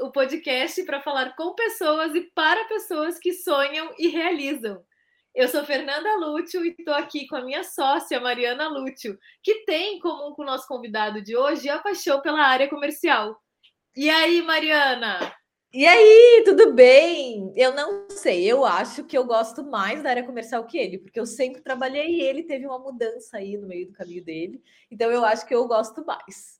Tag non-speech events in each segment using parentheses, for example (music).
O podcast para falar com pessoas e para pessoas que sonham e realizam. Eu sou Fernanda Lúcio e estou aqui com a minha sócia, Mariana Lúcio, que tem em comum com o nosso convidado de hoje a paixão pela área comercial. E aí, Mariana? E aí, tudo bem? Eu não sei, eu acho que eu gosto mais da área comercial que ele, porque eu sempre trabalhei e ele teve uma mudança aí no meio do caminho dele, então eu acho que eu gosto mais.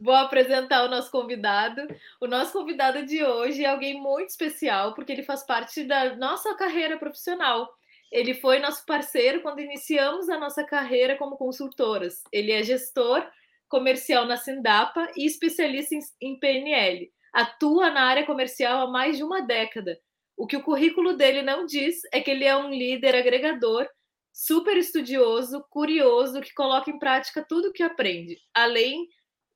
Vou apresentar o nosso convidado. O nosso convidado de hoje é alguém muito especial, porque ele faz parte da nossa carreira profissional. Ele foi nosso parceiro quando iniciamos a nossa carreira como consultoras. Ele é gestor comercial na Sindapa e especialista em PNL atua na área comercial há mais de uma década. O que o currículo dele não diz é que ele é um líder agregador, super estudioso, curioso, que coloca em prática tudo o que aprende, além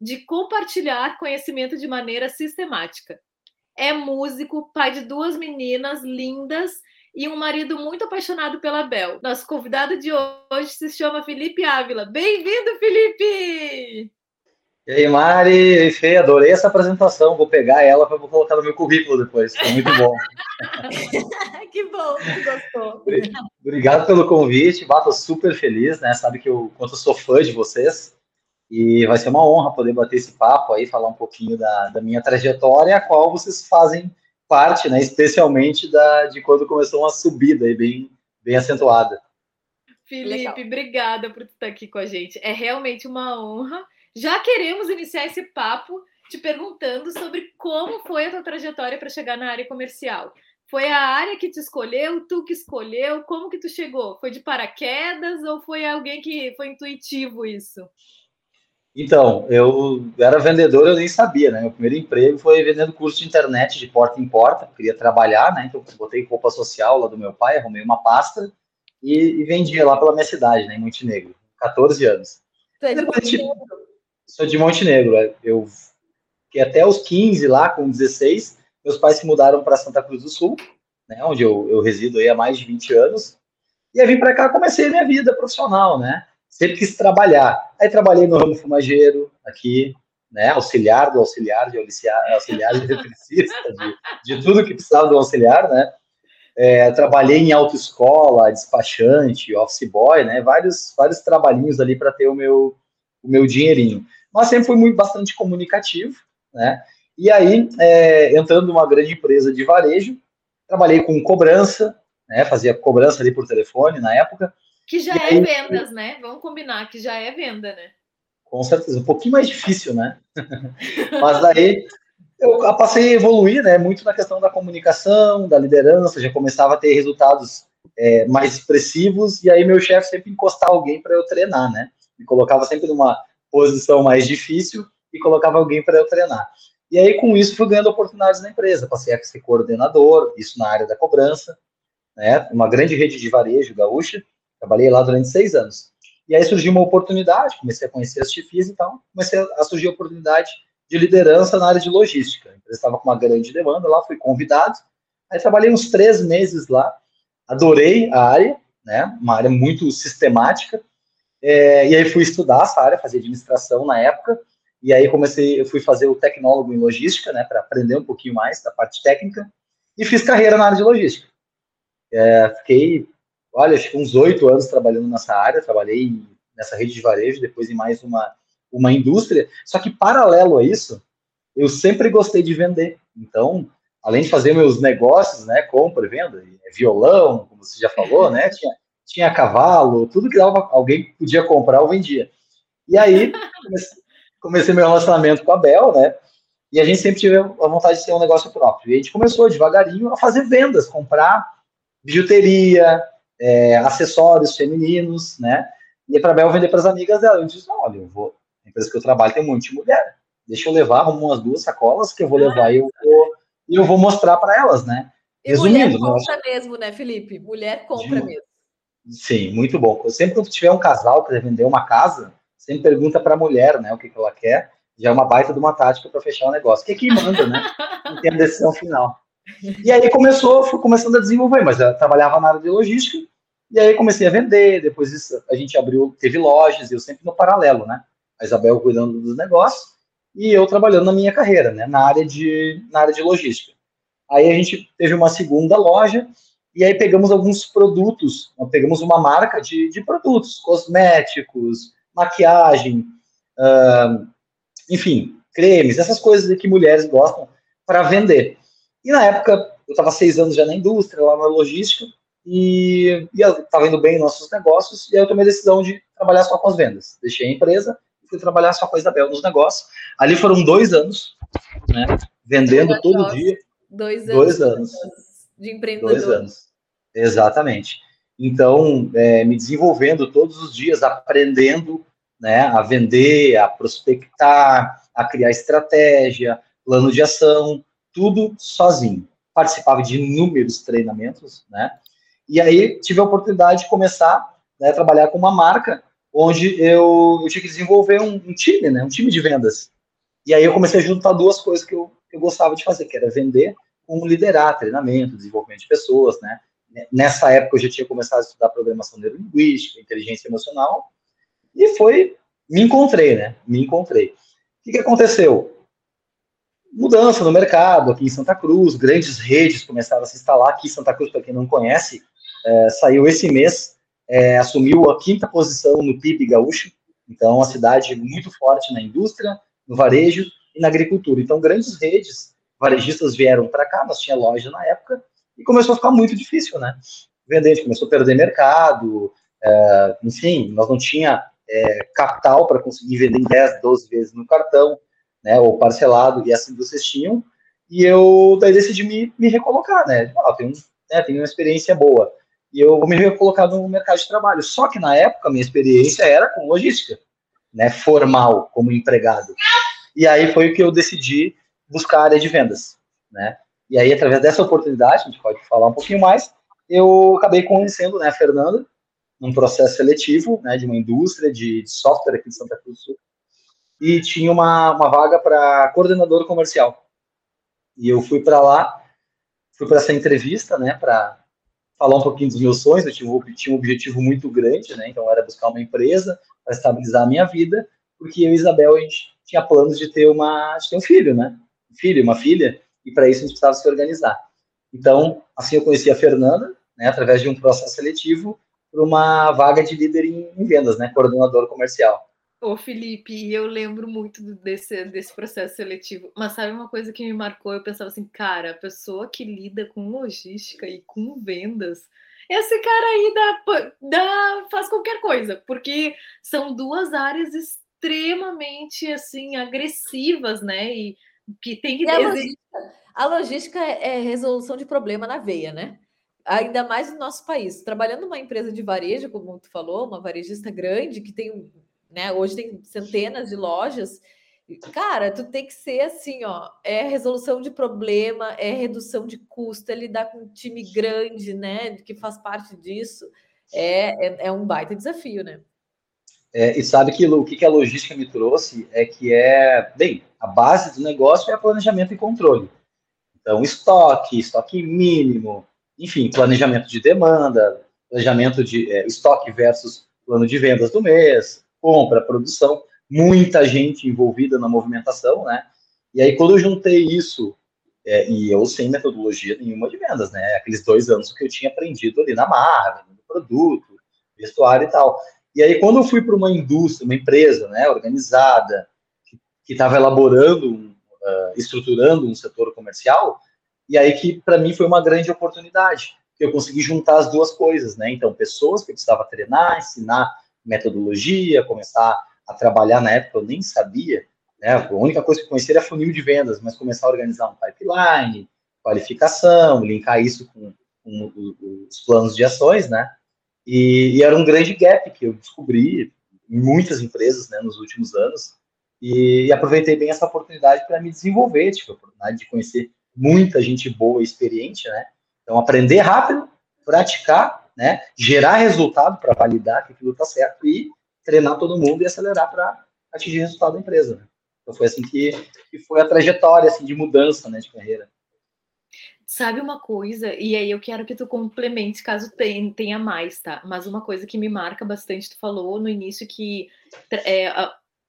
de compartilhar conhecimento de maneira sistemática. É músico, pai de duas meninas lindas e um marido muito apaixonado pela Bel. Nosso convidado de hoje se chama Felipe Ávila. Bem-vindo, Felipe! E aí, Mari e Fê, adorei essa apresentação. Vou pegar ela para colocar no meu currículo depois. Foi muito bom. (laughs) que bom que gostou. Obrigado pelo convite. Bato super feliz, né? Sabe que eu quanto eu sou fã de vocês. E vai ser uma honra poder bater esse papo aí, falar um pouquinho da, da minha trajetória, a qual vocês fazem parte, né? Especialmente da, de quando começou uma subida aí bem, bem acentuada. Felipe, Legal. obrigada por estar aqui com a gente. É realmente uma honra. Já queremos iniciar esse papo te perguntando sobre como foi a tua trajetória para chegar na área comercial. Foi a área que te escolheu, tu que escolheu, como que tu chegou? Foi de paraquedas ou foi alguém que foi intuitivo isso? Então, eu era vendedor, eu nem sabia, né? Meu primeiro emprego foi vendendo curso de internet de porta em porta, eu queria trabalhar, né? Então, botei roupa social lá do meu pai, arrumei uma pasta e, e vendia lá pela minha cidade, né, em Montenegro, 14 anos. Tu é de Montenegro? sou de Montenegro. É, eu fiquei até os 15 lá, com 16. Meus pais se mudaram para Santa Cruz do Sul, né, onde eu, eu resido aí há mais de 20 anos. E aí vim para cá, comecei a minha vida profissional, né? Sempre quis trabalhar. Aí trabalhei no ramo fumageiro, aqui, né? Auxiliar do auxiliar, de auxiliar, auxiliar de eletricista, de, de tudo que precisava do auxiliar, né? É, trabalhei em autoescola, despachante, office boy, né? Vários, vários trabalhinhos ali para ter o meu, o meu dinheirinho mas sempre fui muito bastante comunicativo, né? E aí, é, entrando numa grande empresa de varejo, trabalhei com cobrança, né? Fazia cobrança ali por telefone na época. Que já é aí, vendas, né? Vamos combinar que já é venda, né? Com certeza, um pouquinho mais difícil, né? (laughs) mas daí eu passei a evoluir, né? Muito na questão da comunicação, da liderança, já começava a ter resultados é, mais expressivos, e aí meu chefe sempre encostava alguém para eu treinar, né? Me colocava sempre numa posição mais difícil e colocava alguém para eu treinar. E aí, com isso, fui ganhando oportunidades na empresa. Passei a ser coordenador, isso na área da cobrança, né? Uma grande rede de varejo gaúcha. Trabalhei lá durante seis anos. E aí surgiu uma oportunidade, comecei a conhecer as chefes e tal, comecei a surgir a oportunidade de liderança na área de logística. A empresa estava com uma grande demanda lá, fui convidado. Aí trabalhei uns três meses lá, adorei a área, né? Uma área muito sistemática, é, e aí fui estudar essa área, fazer administração na época, e aí comecei, eu fui fazer o tecnólogo em logística, né, para aprender um pouquinho mais da parte técnica, e fiz carreira na área de logística. É, fiquei, olha, acho que uns oito anos trabalhando nessa área, trabalhei nessa rede de varejo, depois em mais uma, uma indústria, só que paralelo a isso, eu sempre gostei de vender, então, além de fazer meus negócios, né, compra e venda, violão, como você já falou, né, (laughs) tinha tinha cavalo, tudo que dava, alguém podia comprar, eu vendia. E aí, comecei, meu relacionamento com a Bel, né? E a gente sempre teve a vontade de ter um negócio próprio. E a gente começou devagarinho a fazer vendas, comprar bijuteria, é, acessórios femininos, né? E para a Bel vender para as amigas dela. Eu disse: olha, eu vou. A empresa que eu trabalho tem um monte de mulher. Deixa eu levar, arrumo umas duas sacolas que eu vou levar e eu vou, e eu vou mostrar para elas, né? Resumindo. E mulher compra mesmo, né, Felipe? Mulher compra de... mesmo. Sim, muito bom. Sempre que tiver um casal que quer vender uma casa, sempre pergunta para a mulher, né, o que, que ela quer. Já é uma baita de uma tática para fechar o negócio. Que é quem manda, né? Não tem a decisão final. E aí começou, fui começando a desenvolver, mas eu trabalhava na área de logística, e aí comecei a vender, depois isso, a gente abriu, teve lojas, eu sempre no paralelo, né? A Isabel cuidando dos negócios, e eu trabalhando na minha carreira, né, na área de, na área de logística. Aí a gente teve uma segunda loja, e aí pegamos alguns produtos, pegamos uma marca de, de produtos, cosméticos, maquiagem, enfim, cremes, essas coisas que mulheres gostam para vender. E na época, eu estava seis anos já na indústria, lá na logística, e, estava indo bem nossos negócios, e aí eu tomei a decisão de trabalhar só com as vendas. Deixei a empresa e fui trabalhar só com a Isabel nos negócios. Ali foram dois anos, né, vendendo todo dia. Dois anos. Dois anos. De empreendedor. Dois anos. Exatamente. Então, é, me desenvolvendo todos os dias, aprendendo né, a vender, a prospectar, a criar estratégia, plano de ação, tudo sozinho. Participava de inúmeros treinamentos, né? E aí tive a oportunidade de começar né, a trabalhar com uma marca onde eu, eu tinha que desenvolver um, um, time, né, um time de vendas. E aí eu comecei a juntar duas coisas que eu, eu gostava de fazer, que era vender com liderar treinamento, desenvolvimento de pessoas, né? Nessa época eu já tinha começado a estudar programação neurolinguística, inteligência emocional, e foi, me encontrei, né? Me encontrei. O que, que aconteceu? Mudança no mercado aqui em Santa Cruz, grandes redes começaram a se instalar aqui em Santa Cruz, para quem não conhece, é, saiu esse mês, é, assumiu a quinta posição no PIB gaúcho, então uma cidade muito forte na indústria, no varejo e na agricultura. Então grandes redes varejistas vieram para cá, nós tinha loja na época, e começou a ficar muito difícil, né? Gente começou a perder mercado, é, enfim, nós não tinha é, capital para conseguir vender em 10, 12 vezes no cartão, né, ou parcelado, e assim vocês tinham, e eu daí decidi me, me recolocar, né? Ah, tenho, né, tenho uma experiência boa, e eu me recolocar no mercado de trabalho. Só que na época, minha experiência era com logística, né, formal, como empregado. E aí foi que eu decidi buscar a área de vendas, né? E aí, através dessa oportunidade, a gente pode falar um pouquinho mais, eu acabei conhecendo né, a Fernanda, num processo seletivo né, de uma indústria de, de software aqui de Santa Cruz do Sul, e tinha uma, uma vaga para coordenador comercial. E eu fui para lá, fui para essa entrevista, né, para falar um pouquinho dos meus sonhos. Eu tinha, um objetivo muito grande, né, então era buscar uma empresa para estabilizar a minha vida, porque eu e Isabel a gente tinha planos de ter uma, de ter um filho, né, um filho, uma filha e para isso a gente precisava se organizar. Então, assim eu conheci a Fernanda, né, através de um processo seletivo, para uma vaga de líder em, em, vendas, né, coordenador comercial. Ô Felipe, eu lembro muito desse, desse processo seletivo, mas sabe uma coisa que me marcou? Eu pensava assim, cara, a pessoa que lida com logística e com vendas, esse cara aí dá, dá, faz qualquer coisa, porque são duas áreas extremamente assim agressivas, né? E que tem que. A logística, a logística é, é resolução de problema na veia, né? Ainda mais no nosso país. Trabalhando numa empresa de varejo, como tu falou, uma varejista grande que tem, né? Hoje tem centenas de lojas. Cara, tu tem que ser assim, ó. É resolução de problema, é redução de custo, é lidar com um time grande, né? Que faz parte disso. É, é, é um baita desafio, né? É, e sabe que o que a logística me trouxe é que é, bem, a base do negócio é planejamento e controle. Então, estoque, estoque mínimo, enfim, planejamento de demanda, planejamento de é, estoque versus plano de vendas do mês, compra, produção, muita gente envolvida na movimentação, né? E aí, quando eu juntei isso, é, e eu sem metodologia nenhuma de vendas, né? Aqueles dois anos que eu tinha aprendido ali na marra, vendendo produto, vestuário e tal. E aí, quando eu fui para uma indústria, uma empresa né, organizada, que estava elaborando, uh, estruturando um setor comercial, e aí que para mim foi uma grande oportunidade, que eu consegui juntar as duas coisas, né? Então, pessoas que eu precisava treinar, ensinar metodologia, começar a trabalhar na época, eu nem sabia, né? A única coisa que eu conhecia era funil de vendas, mas começar a organizar um pipeline, qualificação, linkar isso com, com os planos de ações, né? E, e, era um grande gap que eu descobri em muitas empresas né, nos últimos anos. E, e aproveitei bem essa oportunidade para me desenvolver, tipo, a oportunidade de conhecer muita gente boa e experiente, né? Então, aprender rápido, praticar, né? Gerar resultado para validar que aquilo está certo e treinar todo mundo e acelerar para atingir o resultado da empresa. Né? Então, foi assim que, que foi a trajetória assim, de mudança né, de carreira. Sabe uma coisa, e aí eu quero que tu complemente caso tenha mais, tá? Mas uma coisa que me marca bastante, tu falou no início que é,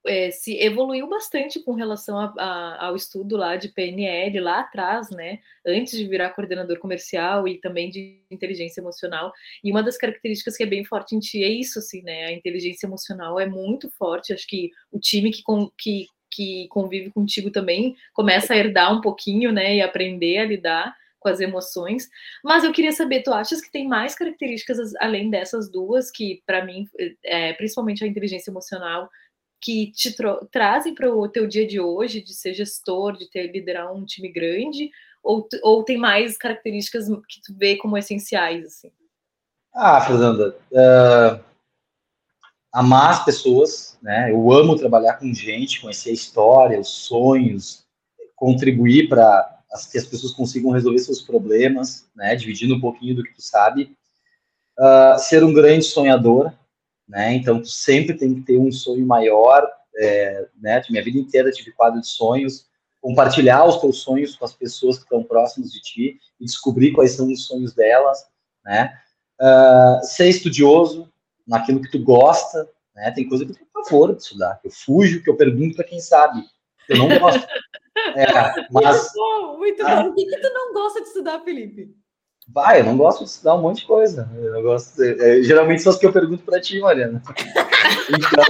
é, se evoluiu bastante com relação a, a, ao estudo lá de PNL lá atrás, né? Antes de virar coordenador comercial e também de inteligência emocional. E uma das características que é bem forte em ti é isso, assim, né? A inteligência emocional é muito forte. Acho que o time que, com, que, que convive contigo também começa a herdar um pouquinho, né? E aprender a lidar com as emoções. Mas eu queria saber, tu achas que tem mais características além dessas duas que, para mim, é, principalmente a inteligência emocional, que te trazem para o teu dia de hoje, de ser gestor, de ter liderar um time grande, ou, ou tem mais características que tu vê como essenciais, assim? Ah, Fernanda, uh, amar as pessoas, né? Eu amo trabalhar com gente, conhecer a história, os sonhos, contribuir para que as pessoas consigam resolver seus problemas, né? Dividindo um pouquinho do que tu sabe. Uh, ser um grande sonhador, né? Então, tu sempre tem que ter um sonho maior, é, né? Minha vida inteira tive quadro de sonhos, compartilhar os teus sonhos com as pessoas que estão próximas de ti e descobrir quais são os sonhos delas, né? Uh, ser estudioso naquilo que tu gosta, né? Tem coisa que eu tenho favor de estudar, que eu fujo, que eu pergunto para quem sabe. Eu não gosto. (laughs) É, mas, muito bom, muito bom. O que, que tu não gosta de estudar, Felipe? Vai, eu não gosto de estudar um monte de coisa. Eu gosto é, geralmente são as que eu pergunto para ti, Mariana. Então,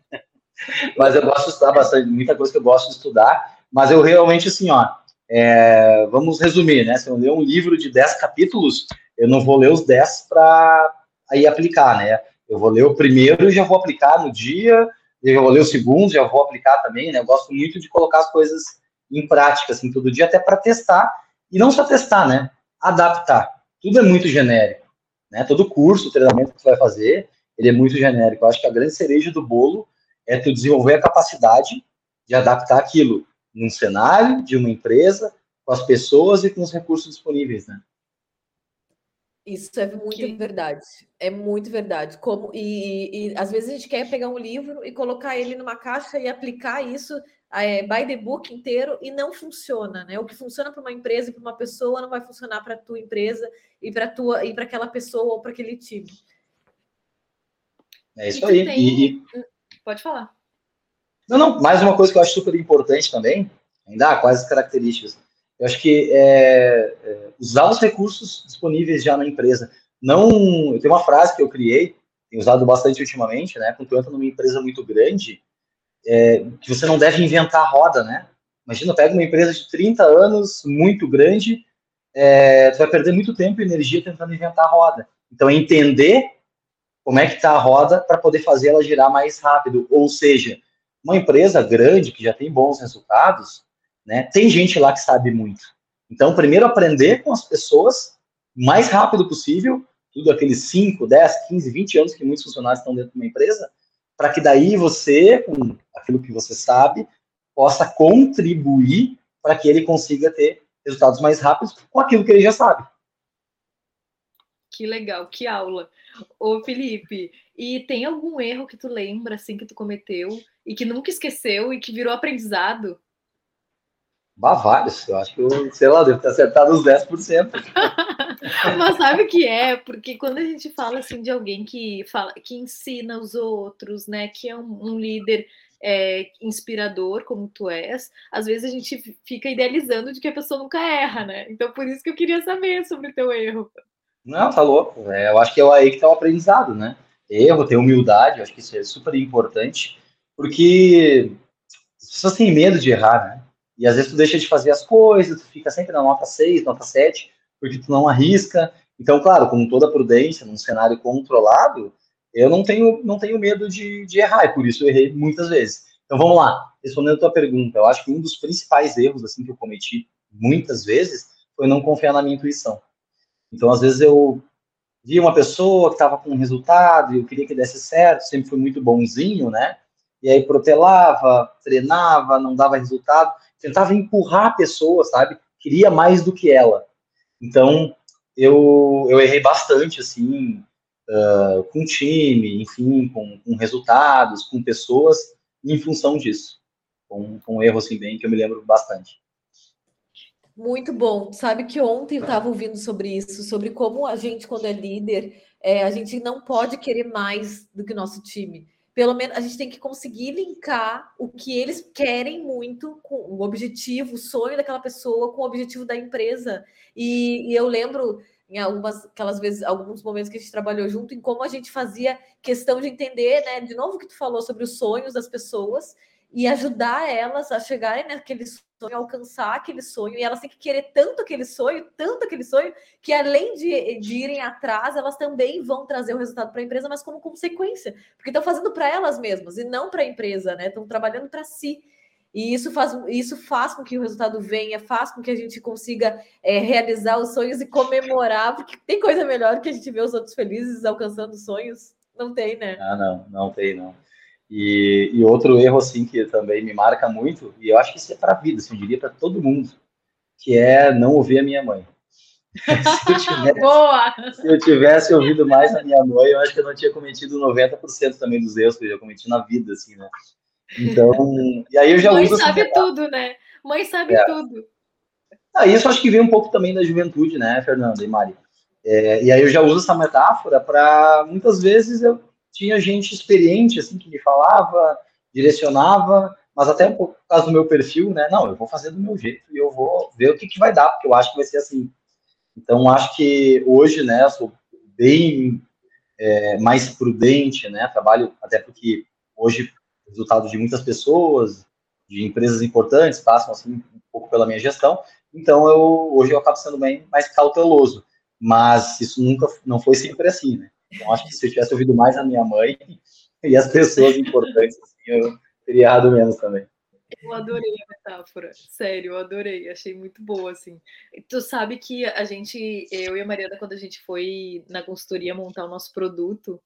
(laughs) mas eu gosto de estudar bastante, muita coisa que eu gosto de estudar, mas eu realmente, assim, ó, é, vamos resumir, né? Se eu ler um livro de 10 capítulos, eu não vou ler os 10 para aí aplicar, né? Eu vou ler o primeiro e já vou aplicar no dia, eu vou ler o segundo, já vou aplicar também, né? Eu gosto muito de colocar as coisas em prática, assim, todo dia, até para testar e não só testar, né? Adaptar. Tudo é muito genérico. Né? Todo curso, treinamento que tu vai fazer, ele é muito genérico. Eu acho que a grande cereja do bolo é tu desenvolver a capacidade de adaptar aquilo num cenário de uma empresa, com as pessoas e com os recursos disponíveis, né? Isso é muito que... verdade. É muito verdade. Como e, e, às vezes a gente quer pegar um livro e colocar ele numa caixa e aplicar isso é, by the book inteiro e não funciona, né? O que funciona para uma empresa e para uma pessoa não vai funcionar para a tua empresa e para tua e para aquela pessoa ou para aquele time. É isso aí. Tem... E... Pode falar. Não, não. Mais uma coisa que eu acho super importante também, ainda quais as características. Eu acho que é, é, usar os recursos disponíveis já na empresa. Não, eu tenho uma frase que eu criei, tenho usado bastante ultimamente, né? Quando tu entra numa empresa muito grande, é, que você não deve inventar a roda, né? Imagina, pega uma empresa de 30 anos, muito grande, é, tu vai perder muito tempo e energia tentando inventar a roda. Então, é entender como é que está a roda para poder fazer ela girar mais rápido. Ou seja, uma empresa grande que já tem bons resultados, né, tem gente lá que sabe muito. Então, primeiro aprender com as pessoas o mais rápido possível, tudo aqueles 5, 10, 15, 20 anos que muitos funcionários estão dentro de uma empresa, para que daí você, com aquilo que você sabe, possa contribuir para que ele consiga ter resultados mais rápidos com aquilo que ele já sabe. Que legal, que aula. Ô Felipe, e tem algum erro que tu lembra assim que tu cometeu e que nunca esqueceu e que virou aprendizado? Bah, vários. Eu acho que eu, sei lá, devo ter acertado uns 10%. (laughs) (laughs) Mas sabe o que é? Porque quando a gente fala assim de alguém que fala, que ensina os outros, né? Que é um, um líder é, inspirador, como tu és, às vezes a gente fica idealizando de que a pessoa nunca erra, né? Então por isso que eu queria saber sobre o teu erro. Não, tá louco. É, eu acho que é aí que tá o aprendizado, né? Erro, ter humildade, acho que isso é super importante, porque as pessoas têm medo de errar, né? E às vezes tu deixa de fazer as coisas, tu fica sempre na nota 6, nota 7, porque tu não arrisca. Então, claro, com toda prudência, num cenário controlado, eu não tenho, não tenho medo de, de errar, e por isso eu errei muitas vezes. Então, vamos lá, respondendo a tua pergunta, eu acho que um dos principais erros assim que eu cometi muitas vezes foi não confiar na minha intuição. Então, às vezes eu via uma pessoa que estava com um resultado e eu queria que desse certo, sempre fui muito bonzinho, né? E aí protelava, treinava, não dava resultado, tentava empurrar a pessoa, sabe? Queria mais do que ela. Então, eu, eu errei bastante, assim, uh, com time, enfim, com, com, resultados, com pessoas, em função disso. Com, com um erro, assim, bem, que eu me lembro bastante. Muito bom. Sabe que ontem eu estava ouvindo sobre isso, sobre como a gente, quando é líder, é, a gente não pode querer mais do que o nosso time. Pelo menos a gente tem que conseguir linkar o que eles querem muito com o objetivo, o sonho daquela pessoa com o objetivo da empresa. E, e eu lembro em algumas aquelas vezes, alguns momentos que a gente trabalhou junto, em como a gente fazia questão de entender, né? De novo que tu falou sobre os sonhos das pessoas e ajudar elas a chegarem naquele sonho, alcançar aquele sonho, e elas têm que querer tanto aquele sonho, tanto aquele sonho, que além de, de irem atrás, elas também vão trazer o resultado para a empresa, mas como consequência, porque estão fazendo para elas mesmas e não para a empresa, né? Estão trabalhando para si. E isso faz, isso faz com que o resultado venha, faz com que a gente consiga é, realizar os sonhos e comemorar, porque tem coisa melhor que a gente ver os outros felizes alcançando sonhos. Não tem, né? Ah, não, não tem, não. E, e, outro erro, assim, que também me marca muito, e eu acho que isso é para a vida, assim, eu diria para todo mundo, que é não ouvir a minha mãe. (laughs) se, eu tivesse, (laughs) Boa! se eu tivesse ouvido mais a minha mãe, eu acho que eu não tinha cometido 90% também dos erros que eu já cometi na vida, assim, né? Então, e aí eu já mãe uso... Mãe sabe tudo, né? Mãe sabe é. tudo. Ah, isso acho que vem um pouco também da juventude, né, Fernanda e Mari? É, e aí eu já uso essa metáfora para, muitas vezes, eu tinha gente experiente, assim, que me falava, direcionava, mas até por causa do meu perfil, né, não, eu vou fazer do meu jeito e eu vou ver o que, que vai dar, porque eu acho que vai ser assim. Então, acho que hoje, né, sou bem é, mais prudente, né, trabalho, até porque hoje, resultado de muitas pessoas, de empresas importantes, passam, assim, um pouco pela minha gestão, então, eu, hoje eu acabo sendo bem mais cauteloso, mas isso nunca, não foi sempre assim, né. Então, acho que se eu tivesse ouvido mais a minha mãe e as pessoas importantes, assim, eu teria errado menos também. Eu adorei a metáfora, sério, eu adorei, achei muito boa, assim. Tu sabe que a gente, eu e a Mariana, quando a gente foi na consultoria montar o nosso produto,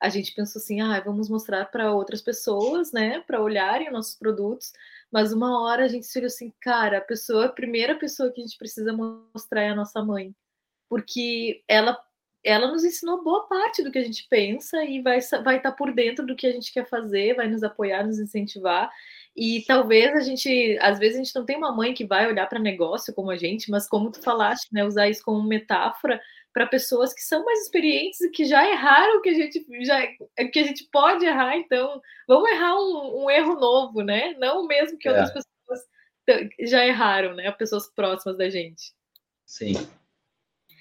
a gente pensou assim, ah, vamos mostrar para outras pessoas, né, para olharem nossos produtos, mas uma hora a gente se olhou assim, cara, a pessoa, a primeira pessoa que a gente precisa mostrar é a nossa mãe, porque ela ela nos ensinou boa parte do que a gente pensa e vai vai estar tá por dentro do que a gente quer fazer, vai nos apoiar, nos incentivar. E talvez a gente, às vezes a gente não tem uma mãe que vai olhar para negócio como a gente, mas como tu falaste, né, usar isso como metáfora para pessoas que são mais experientes e que já erraram que a gente já que a gente pode errar, então vamos errar um, um erro novo, né? Não o mesmo que é. outras pessoas já erraram, né? Pessoas próximas da gente. Sim.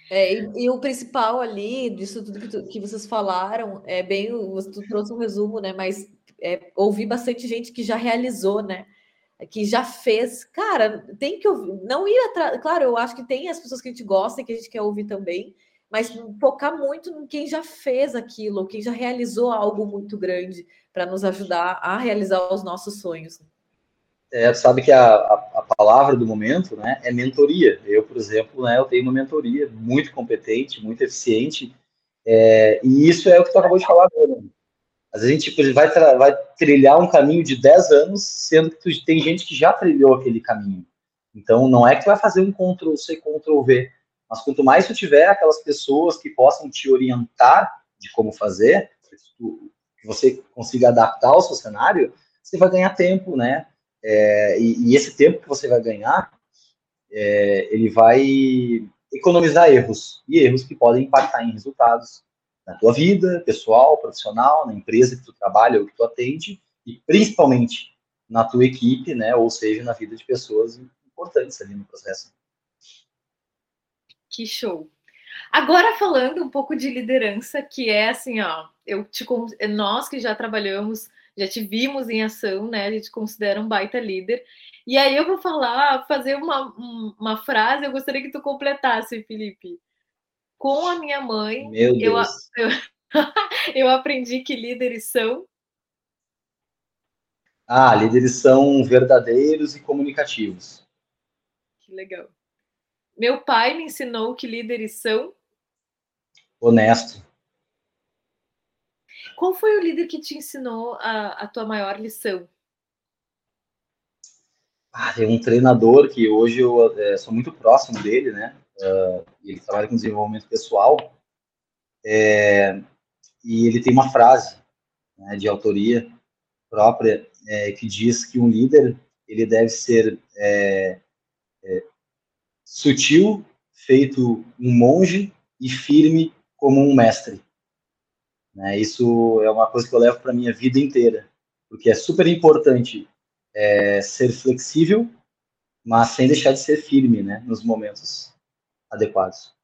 É, e, e, o principal ali, disso tudo que, tu, que, vocês falaram, é bem, tu trouxe um resumo, né? Mas é, ouvi bastante gente que já realizou, né? Que já fez. Cara, tem que ouvir. Não ir atrás. Claro, eu acho que tem as pessoas que a gente gosta e que a gente quer ouvir também, mas focar muito em quem já fez aquilo, quem já realizou algo muito grande para nos ajudar a realizar os nossos sonhos é, sabe que a, a, a, palavra do momento né, é mentoria. Eu, por exemplo, né, eu tenho uma mentoria muito competente, muito eficiente, é, e isso é o que tu acabou de falar agora. Às vezes a gente tipo, vai, vai trilhar um caminho de 10 anos, sendo que tu, tem gente que já trilhou aquele caminho. Então, não é que tu vai fazer um Ctrl-C, Ctrl-V, mas quanto mais tu tiver aquelas pessoas que possam te orientar de como fazer, que você consiga adaptar ao seu cenário, você vai ganhar tempo, né? É, e, e, esse tempo que você vai ganhar, é, ele vai economizar erros, e erros que podem impactar em resultados na tua vida, pessoal, profissional, na empresa que tu trabalha ou que tu atende, e principalmente na tua equipe, né, ou seja, na vida de pessoas importantes ali no processo. Que show! Agora falando um pouco de liderança, que é assim, ó, eu te nós que já trabalhamos já te vimos em ação, né? A gente considera um baita líder. E aí eu vou falar, fazer uma, uma frase, eu gostaria que tu completasse, Felipe. Com a minha mãe, Meu eu, eu, (laughs) eu aprendi que líderes são. Ah, líderes são verdadeiros e comunicativos. Que legal. Meu pai me ensinou que líderes são. Honesto. Qual foi o líder que te ensinou a, a tua maior lição? Ah, tem um treinador que hoje eu é, sou muito próximo dele, né? Uh, ele trabalha com desenvolvimento pessoal. É, e ele tem uma frase né, de autoria própria é, que diz que um líder ele deve ser sutil, feito um monge e firme como um mestre. Né? Isso é uma coisa que eu levo para minha vida inteira, porque é super importante é, ser flexível, mas sem deixar de ser firme, né, nos momentos adequados.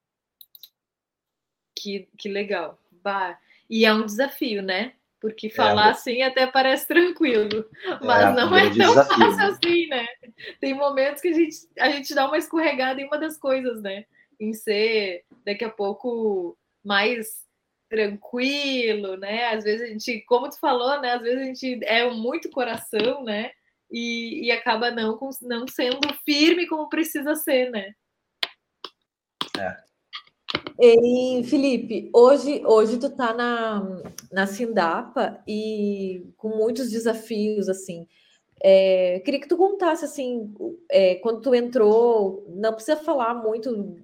Que, que legal. Bah. E é um desafio, né? Porque falar é, assim até parece tranquilo, mas é, não é tão (laughs) desafio, fácil né? assim, né? Tem momentos que a gente, a gente dá uma escorregada em uma das coisas, né? Em ser daqui a pouco mais tranquilo, né? Às vezes a gente, como tu falou, né? Às vezes a gente é muito coração, né? E, e acaba não, não sendo firme como precisa ser, né? É. E, Felipe, hoje, hoje tu tá na, na Sindapa e com muitos desafios, assim. É, queria que tu contasse, assim, é, quando tu entrou, não precisa falar muito,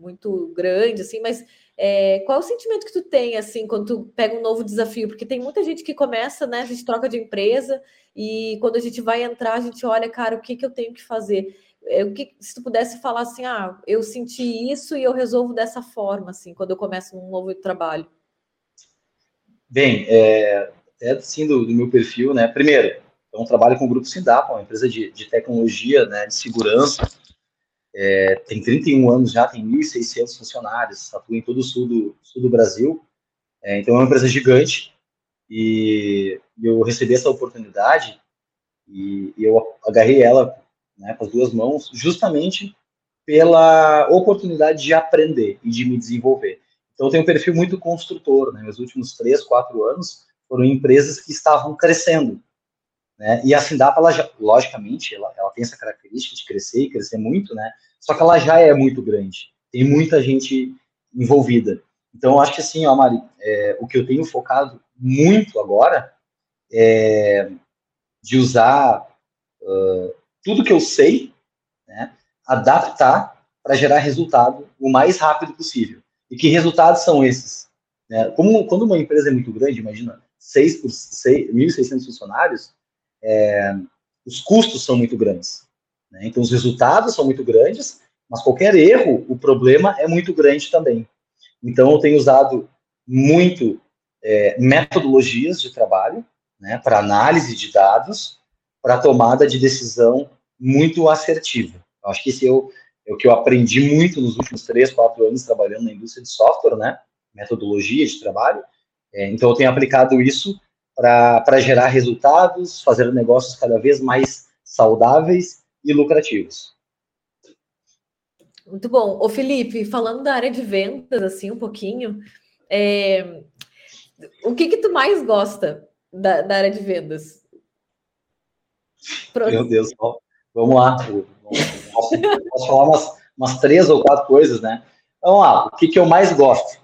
muito grande, assim, mas é, qual é o sentimento que tu tem, assim, quando tu pega um novo desafio? Porque tem muita gente que começa, né? A gente troca de empresa e quando a gente vai entrar, a gente olha, cara, o que, que eu tenho que fazer? É, o que, se tu pudesse falar assim, ah, eu senti isso e eu resolvo dessa forma, assim, quando eu começo um novo trabalho. Bem, é, é assim do, do meu perfil, né? Primeiro, eu trabalho com o Grupo Sindapa, uma empresa de, de tecnologia, né, de segurança, é, tem 31 anos já, tem 1.600 funcionários, atua em todo o sul do, sul do Brasil. É, então é uma empresa gigante e, eu recebi essa oportunidade e, eu agarrei ela né, com as duas mãos, justamente pela oportunidade de aprender e de me desenvolver. Então eu tenho um perfil muito construtor. Né, meus últimos três, quatro anos foram empresas que estavam crescendo. Né? E a Sindapa, ela logicamente, ela, ela, tem essa característica de crescer e crescer muito, né? Só que ela já é muito grande. Tem muita gente envolvida. Então, eu acho que assim, ó, Mari, é, o que eu tenho focado muito agora é de usar uh, tudo que eu sei, né, adaptar para gerar resultado o mais rápido possível. E que resultados são esses? Né? Como, quando uma empresa é muito grande, imagina, 6 por 6, 1.600 funcionários, é, os custos são muito grandes. Né? Então, os resultados são muito grandes, mas qualquer erro, o problema é muito grande também. Então, eu tenho usado muito é, metodologias de trabalho né, para análise de dados, para tomada de decisão muito assertiva. Eu acho que esse é o, é o que eu aprendi muito nos últimos três, quatro anos trabalhando na indústria de software, né? Metodologia de trabalho. É, então, eu tenho aplicado isso para gerar resultados, fazer negócios cada vez mais saudáveis e lucrativos. Muito bom. Ô Felipe, falando da área de vendas, assim, um pouquinho, é... o que que tu mais gosta da, da área de vendas? Meu Deus, vamos lá. Posso, posso falar umas, umas, três ou quatro coisas, né? Vamos lá, o que que eu mais gosto?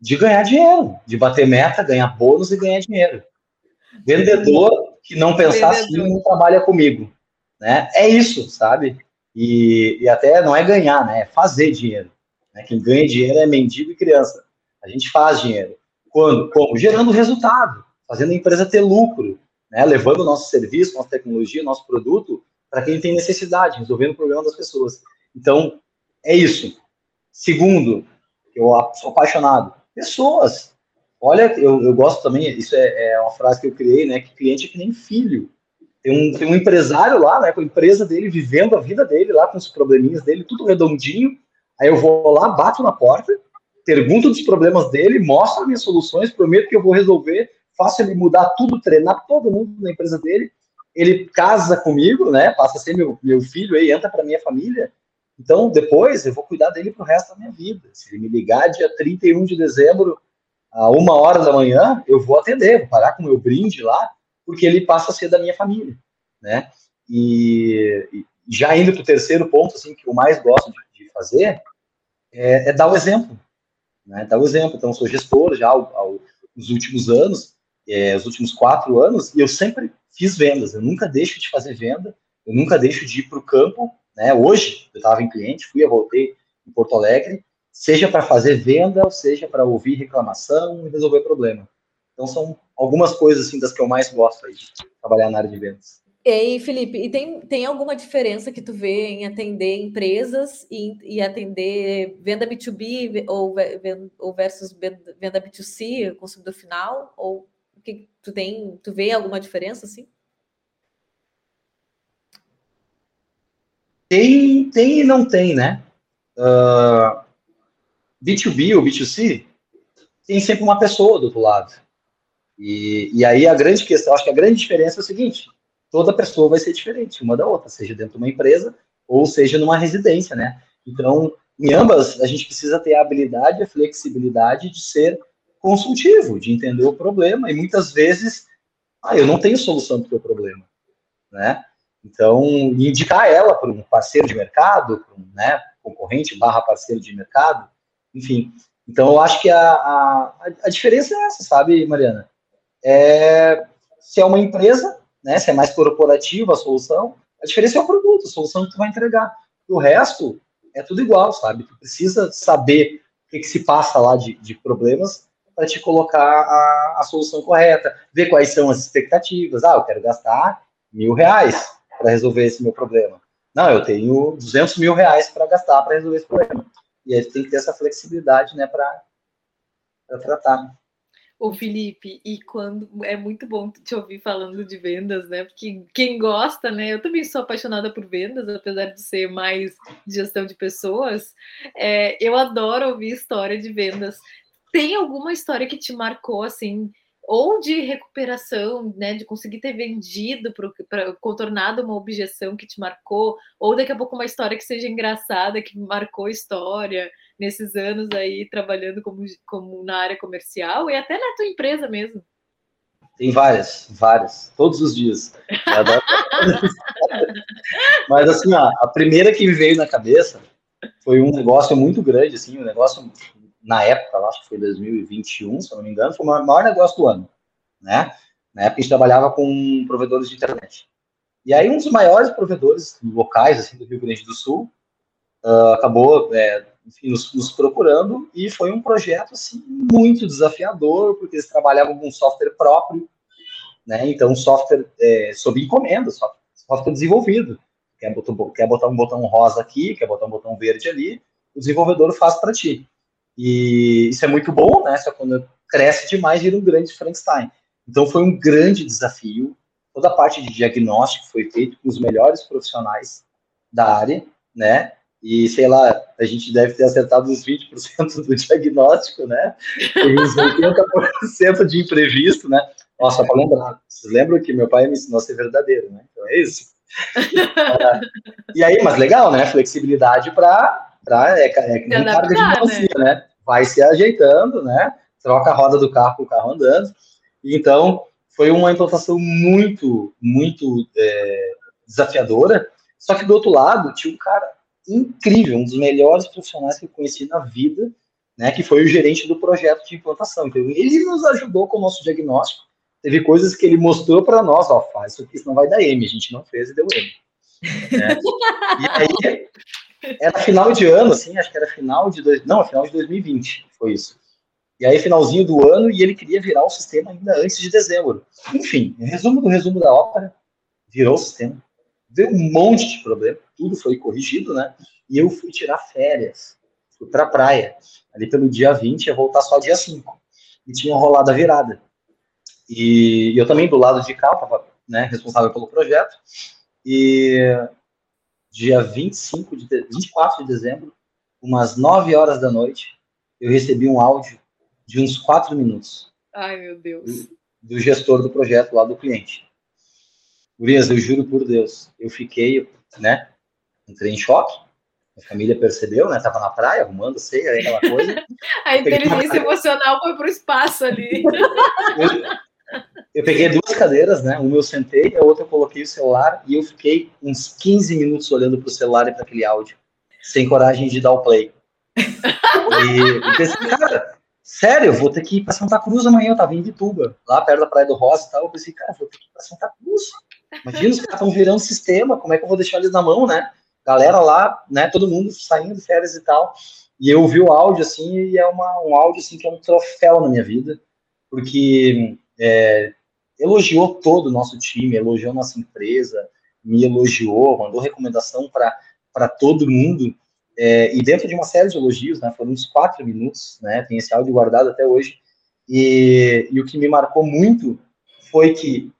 de ganhar dinheiro, de bater meta, ganhar bônus e ganhar dinheiro. Vendedor que não pensar assim não trabalha comigo, né? É isso, sabe? E, e até não é ganhar, né? É fazer dinheiro. Né? Quem ganha dinheiro é mendigo e criança. A gente faz dinheiro. Quando? Como? Gerando resultado, fazendo a empresa ter lucro, né? Levando o nosso serviço, nossa tecnologia, nosso produto para quem tem necessidade, resolvendo o problema das pessoas. Então, é isso. Segundo, eu sou apaixonado pessoas. Olha, eu, eu gosto também, isso é, é, uma frase que eu criei, né? Que cliente é que nem filho. Tem um, tem um empresário lá, né? Com a empresa dele, vivendo a vida dele lá, com os probleminhas dele, tudo redondinho. Aí eu vou lá, bato na porta, pergunto dos problemas dele, mostro as minhas soluções, prometo que eu vou resolver, faço ele mudar tudo, treinar todo mundo na empresa dele. Ele casa comigo, né? Passa a ser meu, meu filho aí, entra para minha família. Então, depois, eu vou cuidar dele pro resto da minha vida. Se ele me ligar dia 31 de dezembro, a uma hora da manhã, eu vou atender, vou parar com o meu brinde lá, porque ele passa a ser da minha família, né? E, já indo para o terceiro ponto, assim, que eu mais gosto de, de fazer, é, é, dar o exemplo, né? Dar o exemplo. Então, eu sou gestor já ao, ao, últimos anos, é, os últimos quatro anos, e eu sempre fiz vendas. Eu nunca deixo de fazer venda, eu nunca deixo de ir para o campo né? Hoje, eu estava em cliente, fui, voltei em Porto Alegre, seja para fazer venda, ou seja para ouvir reclamação e resolver problema. Então, são algumas coisas assim das que eu mais gosto aí, de trabalhar na área de vendas. Ei, Felipe, e tem, tem alguma diferença que tu vê em atender empresas e, e atender venda B2B ou, ou versus venda B2C, consumidor final? Ou que tu tem, tu vê alguma diferença assim? Tem, tem e não tem, né? Uh, ah, B2B ou B2C tem sempre uma pessoa do outro lado. E, e aí a grande questão, acho que a grande diferença é o seguinte: toda pessoa vai ser diferente uma da outra, seja dentro de uma empresa ou seja numa residência, né? Então, em ambas, a gente precisa ter a habilidade, a flexibilidade de ser consultivo, de entender o problema, e muitas vezes, ah, eu não tenho solução para o teu problema, né? Então, indicar ela para um parceiro de mercado, para um né, concorrente barra parceiro de mercado, enfim. Então, eu acho que a, a, a diferença é essa, sabe, Mariana? É, se é uma empresa, né? Se é mais corporativa a solução, a diferença é o produto, a solução que tu vai entregar. O resto é tudo igual, sabe? Tu precisa saber o que, que se passa lá de, de problemas para te colocar a, a, solução correta, ver quais são as expectativas. Ah, eu quero gastar mil reais para resolver esse meu problema. Não, eu tenho 200 mil reais para gastar para resolver esse problema. E aí tem que ter essa flexibilidade, né, para tratar. O Felipe, e quando é muito bom te ouvir falando de vendas, né? Porque quem gosta, né? Eu também sou apaixonada por vendas, apesar de ser mais gestão de pessoas. É, eu adoro ouvir história de vendas. Tem alguma história que te marcou assim? ou de recuperação, né, de conseguir ter vendido, para contornado uma objeção que te marcou, ou daqui a pouco uma história que seja engraçada, que marcou a história nesses anos aí trabalhando como, como na área comercial e até na tua empresa mesmo. Tem várias, várias, todos os dias. Mas assim, ó, a primeira que veio na cabeça foi um negócio muito grande, assim, um negócio na época, acho que foi 2021, se eu não me engano, foi o maior negócio do ano, né? Na época a gente trabalhava com provedores de internet. E aí um dos maiores provedores locais, assim, do Rio Grande do Sul, uh, acabou, é, enfim, nos, nos, procurando e foi um projeto, assim, muito desafiador, porque eles trabalhavam com um software próprio, né? Então, software é, sob encomenda, software, software desenvolvido. Quer botar, quer botar um botão rosa aqui, quer botar um botão verde ali, o desenvolvedor faz para ti. E isso é muito bom, né? Só quando cresce demais vira um grande Frankenstein. Então foi um grande desafio. Toda a parte de diagnóstico foi feito com os melhores profissionais da área, né? E sei lá, a gente deve ter acertado uns 20% do diagnóstico, né? E uns 80% de imprevisto, né? Nossa, para lembrar, vocês lembram que meu pai me ensinou a ser verdadeiro, né? Então é isso. (laughs) e aí, mas legal, né? Flexibilidade para é, é que nem carga de melancia, né? né? vai se ajeitando, né? Troca a roda do carro com o carro andando. Então, foi uma implantação muito, muito é, desafiadora. Só que do outro lado, tinha um cara incrível, um dos melhores profissionais que eu conheci na vida, né? Que foi o gerente do projeto de implantação. Então, ele nos ajudou com o nosso diagnóstico. Teve coisas que ele mostrou para nós, ó, faz isso aqui, senão vai dar M. A gente não fez e deu M. Né? e aí, era final de ano, assim, acho que era final de. Dois, não, final de 2020, foi isso. E aí, finalzinho do ano, e ele queria virar o sistema ainda antes de dezembro. Enfim, resumo do resumo da ópera, virou o sistema. Deu um monte de problema, tudo foi corrigido, né? E eu fui tirar férias, fui pra praia. Ali pelo dia 20, ia voltar só dia 5. E tinha rolado a virada. E eu também, do lado de cá, estava né, responsável pelo projeto. E dia 25 de, 24 de dezembro, umas 9 horas da noite, eu recebi um áudio de uns 4 minutos. Ai, meu Deus. Do, do gestor do projeto lá do cliente. Urias, eu juro por Deus, eu fiquei, né, entrei em choque, a família percebeu, né, tava na praia, arrumando ceia, aquela coisa. (laughs) a inteligência emocional foi pro espaço ali. Eu peguei duas cadeiras, né? Uma eu sentei, a outra eu coloquei o celular e eu fiquei uns 15 minutos olhando para o celular e para aquele áudio, sem coragem de dar o play. E pensei, cara, sério, eu vou ter que ir para Santa Cruz amanhã, eu tava em Vituba, lá perto da Praia do Rosa e tal. Eu pensei, cara, vou ter que ir para Santa Cruz. Imagina, os caras estão virando sistema, como é que eu vou deixar eles na mão, né? Galera lá, né? Todo mundo saindo de férias e tal. E eu ouvi o áudio, assim, e é uma, um áudio, assim, que é um troféu na minha vida, porque é, elogiou todo o nosso time, elogiou nossa empresa, me elogiou, mandou recomendação para todo mundo. É, e dentro de uma série de elogios, né, foram uns quatro minutos, né, tem esse áudio guardado até hoje. E, e o que me marcou muito foi que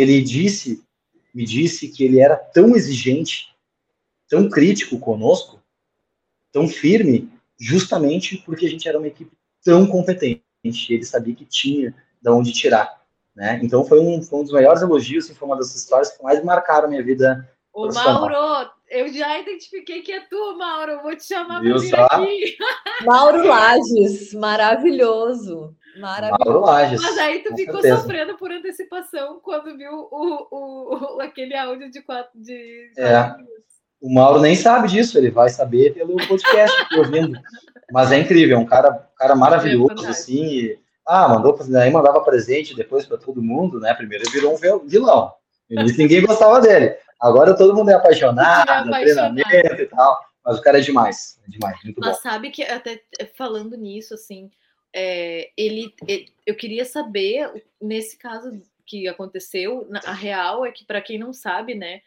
ele disse, me disse que ele era tão exigente, tão crítico conosco, tão firme, justamente porque a gente era uma equipe tão competente. Ele sabia que tinha de onde tirar. Né? Então foi um, foi um dos maiores elogios, assim, foi uma das histórias que mais marcaram a minha vida. Ô, Mauro, eu já identifiquei que é tu, Mauro. Vou te chamar para vir aqui. Mauro Lages, maravilhoso. Maravilhoso. Mas aí tu ficou certeza. sofrendo por antecipação quando viu o, o, o aquele áudio de quatro de é. O Mauro nem sabe disso, ele vai saber pelo podcast que ouvindo. Mas é incrível, é um cara, cara maravilhoso, é assim. E, ah, mandou, aí mandava presente depois para todo mundo, né? Primeiro ele virou um vilão. Início ninguém gostava dele. Agora todo mundo é apaixonado, é apaixonado. treinamento e tal. Mas o cara é demais, é demais, muito Mas bom. sabe que até falando nisso, assim, é, ele, ele, eu queria saber nesse caso que aconteceu, a real é que para quem não sabe, né,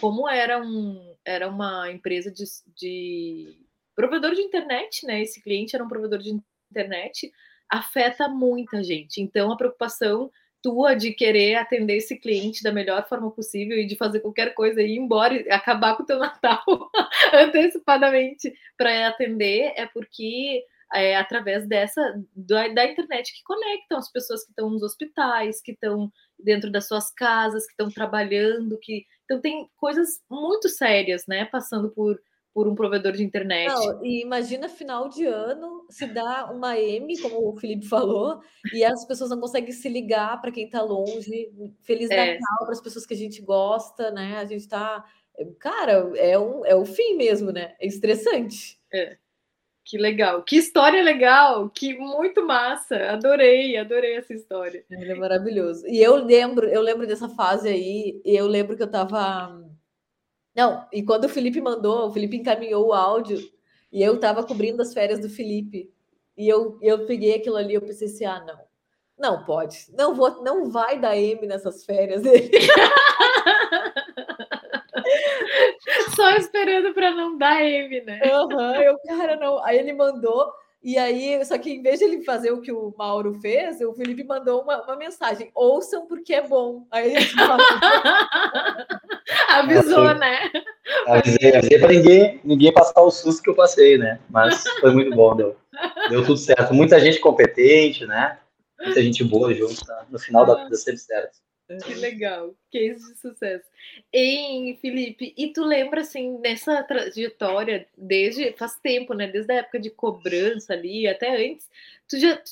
como era um era uma empresa de, de provedor de internet, né? Esse cliente era um provedor de internet, afeta muita gente. Então a preocupação tua de querer atender esse cliente da melhor forma possível e de fazer qualquer coisa e ir embora e acabar com o teu (laughs) Natal (laughs) antecipadamente para atender é porque é através dessa da, da, internet que conectam as pessoas que estão nos hospitais, que estão dentro das suas casas, que estão trabalhando, que então tem coisas muito sérias, né, passando por por um provedor de internet. Não, e imagina final de ano se dá uma M, como o Felipe falou, e as pessoas não conseguem se ligar para quem está longe. Feliz é. Natal para as pessoas que a gente gosta, né? A gente está, cara, é um é o fim mesmo, né? É estressante. É. Que legal, que história legal, que muito massa. Adorei, adorei essa história. Ele é maravilhoso. E eu lembro, eu lembro dessa fase aí, e eu lembro que eu tava não, e quando o Felipe mandou, o Felipe encaminhou o áudio e eu estava cobrindo as férias do Felipe. E eu, eu peguei aquilo ali, eu pensei assim: ah, não, não pode, não vou, não vai dar M nessas férias dele. (laughs) Só esperando para não dar M, né? Uhum, eu, cara, não. Aí ele mandou, e aí, só que em vez de ele fazer o que o Mauro fez, o Felipe mandou uma, uma mensagem: ouçam porque é bom. Aí ele (laughs) Avisou, né? Avisei, avisei para ninguém, ninguém passar o susto que eu passei, né? Mas foi muito bom, deu, deu tudo certo. Muita gente competente, né? Muita gente boa junto, tá? no final da vida sempre certo. (laughs) Que legal, case de sucesso. Hein, Felipe, e tu lembra assim nessa trajetória desde faz tempo, né? Desde a época de cobrança ali até antes, tu já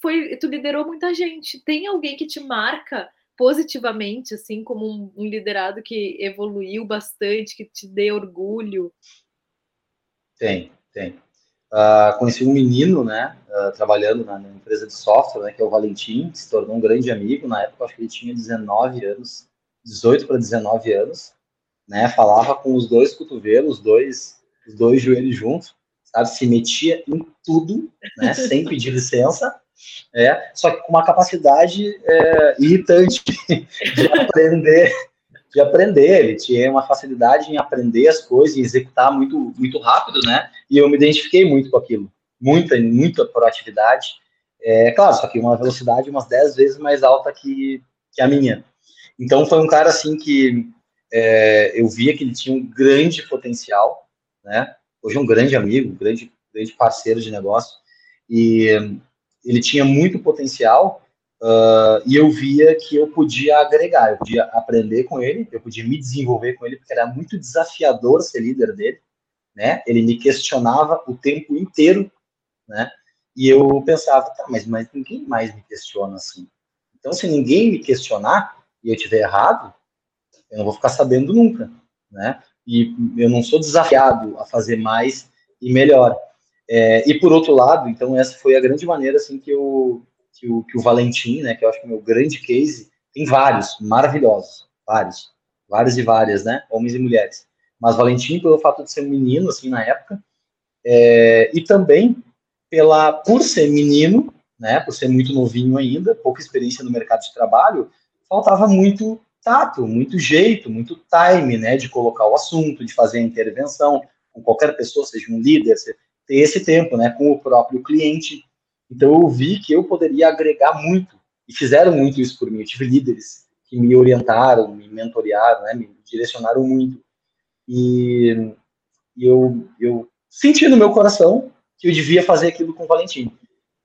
foi, tu liderou muita gente. Tem alguém que te marca positivamente, assim, como um, um liderado que evoluiu bastante, que te dê orgulho? Tem, tem. Uh, conheci um menino, né, uh, trabalhando na, na, empresa de software, né, que é o Valentim, que se tornou um grande amigo. Na época, acho que ele tinha 19 anos, 18 para 19 anos, né, falava com os dois cotovelos, os dois, os dois joelhos juntos, sabe, se metia em tudo, né, (laughs) sem pedir licença, é, só que com uma capacidade é, irritante (laughs) de aprender de aprender, ele tinha uma facilidade em aprender as coisas e executar muito, muito rápido, né? E eu me identifiquei muito com aquilo, muita, muita proatividade. É claro, só que uma velocidade umas 10 vezes mais alta que, que a minha. Então foi um cara assim que é, eu via que ele tinha um grande potencial, né? Hoje é um grande amigo, um grande, grande parceiro de negócio. E ele tinha muito potencial, Uh, e eu via que eu podia agregar, eu podia aprender com ele, eu podia me desenvolver com ele, porque era muito desafiador ser líder dele, né? Ele me questionava o tempo inteiro, né? E eu pensava, tá, mas, mas ninguém mais me questiona assim. Então, se ninguém me questionar e eu tiver errado, eu não vou ficar sabendo nunca, né? E eu não sou desafiado a fazer mais e melhor. É, e por outro lado, então essa foi a grande maneira assim que eu que o, que o Valentim, né, que eu acho que é o meu grande case, tem vários maravilhosos, vários, vários e várias, né, homens e mulheres. Mas Valentim, pelo fato de ser um menino, assim, na época, é, e também pela, por ser menino, né, por ser muito novinho ainda, pouca experiência no mercado de trabalho, faltava muito tato, muito jeito, muito time, né, de colocar o assunto, de fazer a intervenção com qualquer pessoa, seja um líder, ter esse tempo, né, com o próprio cliente. Então eu vi que eu poderia agregar muito e fizeram muito isso por mim. Eu tive líderes que me orientaram, me mentorearam, né, me direcionaram muito. E, eu, eu senti no meu coração que eu devia fazer aquilo com o Valentim.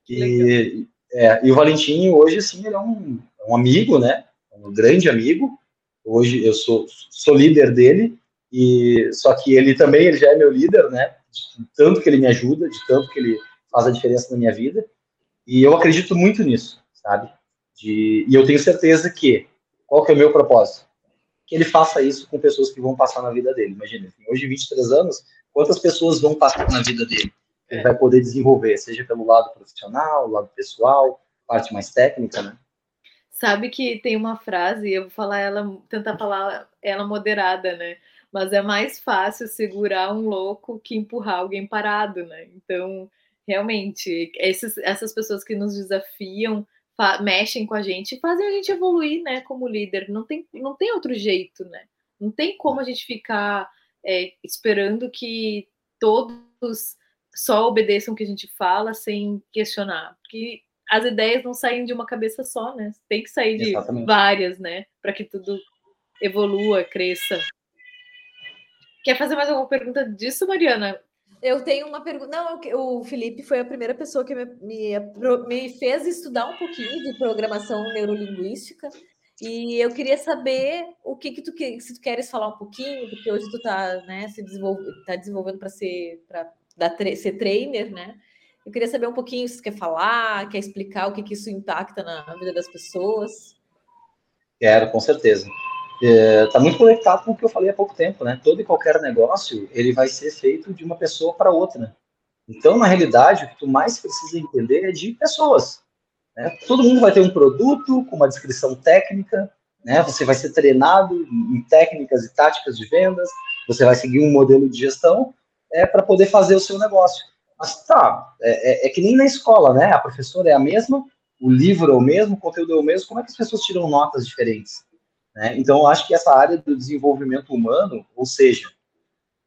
E, é, e o Valentim hoje, assim, ele é um, um amigo, né, um grande amigo. Hoje eu sou, sou líder dele, e só que ele também ele já é meu líder, né? De tanto que ele me ajuda, de tanto que ele faz a diferença na minha vida. E eu acredito muito nisso, sabe? De, e eu tenho certeza que qual que é o meu propósito? Que ele faça isso com pessoas que vão passar na vida dele. Imagina, hoje 23 anos, quantas pessoas vão passar na vida dele? Ele vai poder desenvolver, seja pelo lado profissional, lado pessoal, parte mais técnica, né? Sabe que tem uma frase, eu vou falar ela, tentar falar ela moderada, né? Mas é mais fácil segurar um louco que empurrar alguém parado, né? Então, realmente, esses, essas pessoas que nos desafiam, mexem com a gente e fazem a gente evoluir, né, como líder. Não tem, não tem outro jeito, né? Não tem como a gente ficar é, esperando que todos só obedeçam o que a gente fala sem questionar. Porque as ideias não saem de uma cabeça só, né? Tem que sair de Exatamente. várias, né? Para que tudo evolua, cresça. Quer fazer mais alguma pergunta disso, Mariana? Eu tenho uma pergunta. Não, o Felipe foi a primeira pessoa que me, me, me, fez estudar um pouquinho de programação neurolinguística. E eu queria saber o que, que tu se tu queres falar um pouquinho, porque hoje tu tá, né, se desenvolve, tá desenvolvendo para ser para ser trainer, né? Eu queria saber um pouquinho se você quer falar, quer explicar o que, que isso impacta na vida das pessoas. Quero, com certeza. Está é, muito conectado com o que eu falei há pouco tempo, né? Todo e qualquer negócio, ele vai ser feito de uma pessoa para outra. Então, na realidade, o que tu mais precisa entender é de pessoas. Né? Todo mundo vai ter um produto com uma descrição técnica, né? Você vai ser treinado em técnicas e táticas de vendas, você vai seguir um modelo de gestão é, para poder fazer o seu negócio. Mas tá, é, é, é, que nem na escola, né? A professora é a mesma, o livro é o mesmo, o conteúdo é o mesmo, como é que as pessoas tiram notas diferentes? Né? Então, eu acho que essa área do desenvolvimento humano, ou seja,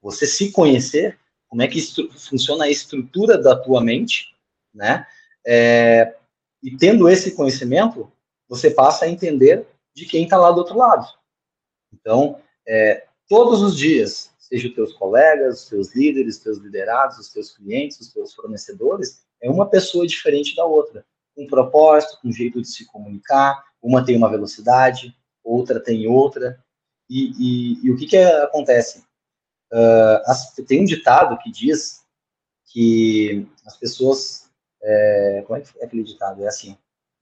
você se conhecer, como é que funciona a estrutura da tua mente, né? É, e tendo esse conhecimento, você passa a entender de quem está lá do outro lado. Então, é, todos os dias, seja os teus colegas, os teus líderes, os teus liderados, os teus clientes, os teus fornecedores, é uma pessoa diferente da outra. Um propósito, um jeito de se comunicar, uma tem uma velocidade, outra tem outra. E, e, e o que, que acontece? Uh, as, tem um ditado que diz que as pessoas. É, como é que é aquele ditado? É assim: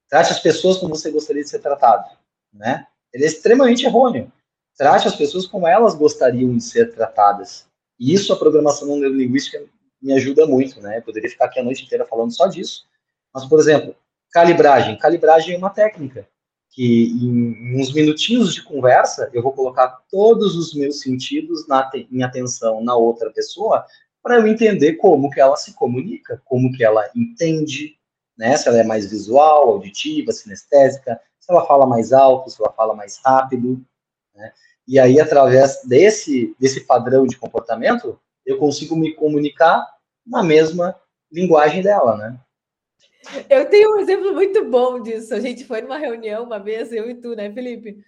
trate as pessoas como você gostaria de ser tratado. Né? Ele é extremamente errôneo. Trate as pessoas como elas gostariam de ser tratadas. E isso a programação não neurolinguística me ajuda muito, né? Eu poderia ficar aqui a noite inteira falando só disso. Mas, por exemplo, calibragem. Calibragem é uma técnica que em uns minutinhos de conversa eu vou colocar todos os meus sentidos na, em atenção na outra pessoa para eu entender como que ela se comunica, como que ela entende, né? Se ela é mais visual, auditiva, sinestésica, se ela fala mais alto, se ela fala mais rápido, né? E aí, através desse, desse padrão de comportamento, eu consigo me comunicar na mesma linguagem dela, né? Eu tenho um exemplo muito bom disso. A gente foi numa reunião uma vez, eu e tu, né, Felipe?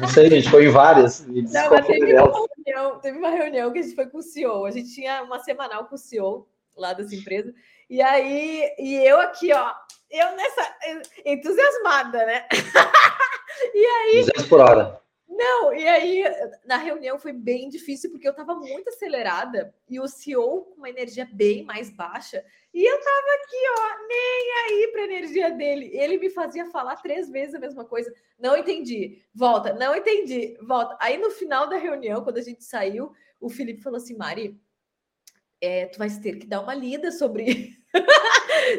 Não sei, a gente foi em várias. Não, mas teve uma, reunião, teve uma reunião que a gente foi com o CEO. A gente tinha uma semanal com o CEO lá dessa empresa. E aí, e eu aqui, ó, eu nessa entusiasmada, né? (laughs) e aí. 200 por hora. Não, e aí na reunião foi bem difícil porque eu estava muito acelerada e o CEO com uma energia bem mais baixa e eu estava aqui, ó, nem aí para energia dele. Ele me fazia falar três vezes a mesma coisa. Não entendi, volta, não entendi, volta. Aí no final da reunião, quando a gente saiu, o Felipe falou assim: Mari, é, tu vais ter que dar uma lida sobre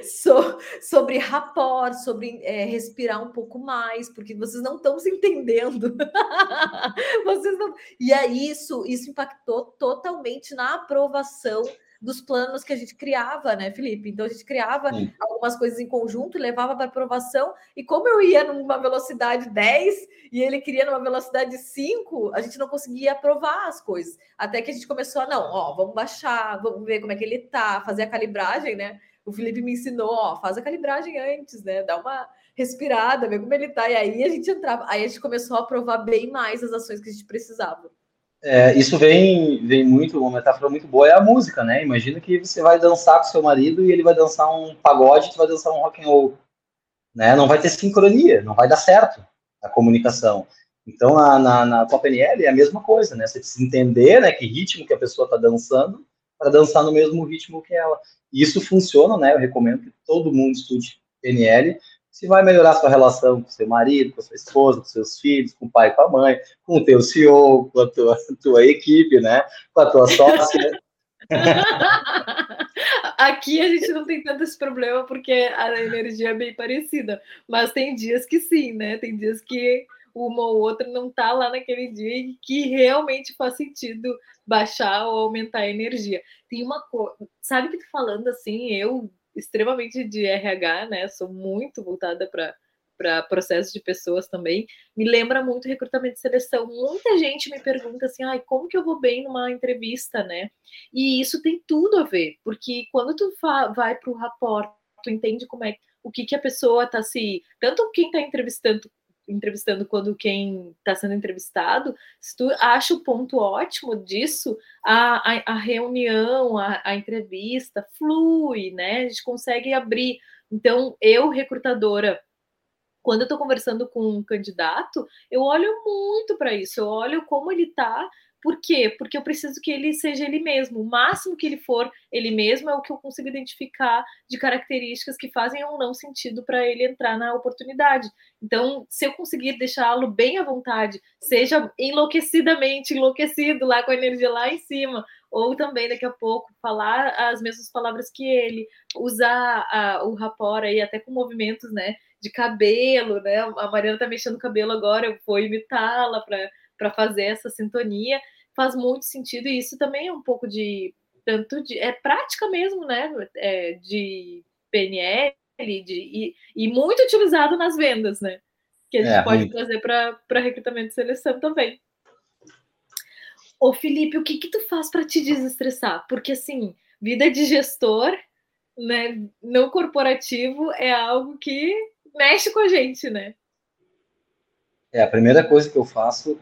so, sobre rapor, sobre é, respirar um pouco mais, porque vocês não estão se entendendo. (laughs) vocês não... E aí isso, isso impactou totalmente na aprovação dos planos que a gente criava, né, Felipe? Então a gente criava Sim. algumas coisas em conjunto levava para aprovação. E como eu ia numa velocidade 10 e ele queria numa velocidade 5, a gente não conseguia aprovar as coisas. Até que a gente começou a, não, ó, vamos baixar, vamos ver como é que ele tá, fazer a calibragem, né? O Felipe me ensinou, ó, faz a calibragem antes, né? Dá uma respirada, ver como ele tá. E aí a gente entrava, aí a gente começou a aprovar bem mais as ações que a gente precisava. É, isso vem, vem muito, uma metáfora muito boa é a música, né? Imagina que você vai dançar com seu marido e ele vai dançar um pagode, tu vai dançar um rock and roll, né? Não vai ter sincronia, não vai dar certo a comunicação. Então, na, na, na PNL é a mesma coisa, né? Você precisa entender, né, que ritmo que a pessoa está dançando para dançar no mesmo ritmo que ela. E isso funciona, né? Eu recomendo que todo mundo estude PNL, se vai melhorar sua relação com seu marido, com sua esposa, com seus filhos, com o pai, com a mãe, com o teu CEO, com a tua, (laughs) tua equipe, né? Com a tua sócia. (laughs) Aqui a gente não tem tanto esse problema porque a energia é bem parecida, mas tem dias que sim, né? Tem dias que uma ou outra não tá lá naquele dia e que realmente faz sentido baixar ou aumentar a energia. Tem uma coisa, sabe que tu falando assim, eu extremamente de RH, né? Sou muito voltada para para processos de pessoas também, me lembra muito recrutamento de seleção. Muita gente me pergunta assim, ai, como que eu vou bem numa entrevista, né? E isso tem tudo a ver, porque quando tu vai para o rapport, tu entende como é o que, que a pessoa está se. Tanto quem está entrevistando entrevistando quando quem está sendo entrevistado, se tu acha o ponto ótimo disso, a, a, a reunião, a, a, entrevista flui, né? A gente consegue abrir. Então, eu, recrutadora, quando eu estou conversando com um candidato, eu olho muito para isso, eu olho como ele está por quê? Porque eu preciso que ele seja ele mesmo. O máximo que ele for ele mesmo é o que eu consigo identificar de características que fazem ou não sentido para ele entrar na oportunidade. Então, se eu conseguir deixá-lo bem à vontade, seja enlouquecidamente enlouquecido lá com a energia lá em cima, ou também daqui a pouco falar as mesmas palavras que ele, usar a, o rapor aí até com movimentos, né, de cabelo, né? A Mariana tá mexendo o cabelo agora, eu vou imitá-la para para fazer essa sintonia, faz muito sentido, e isso também é um pouco de tanto de é prática mesmo, né? É, de PNL, de, e, e, muito utilizado nas vendas, né? Que a gente é, pode muito. trazer para recrutamento e seleção também. Ô Felipe, o que que tu faz para te desestressar? Porque assim, vida de gestor, né, não corporativo é algo que mexe com a gente, né? É, a primeira coisa que eu faço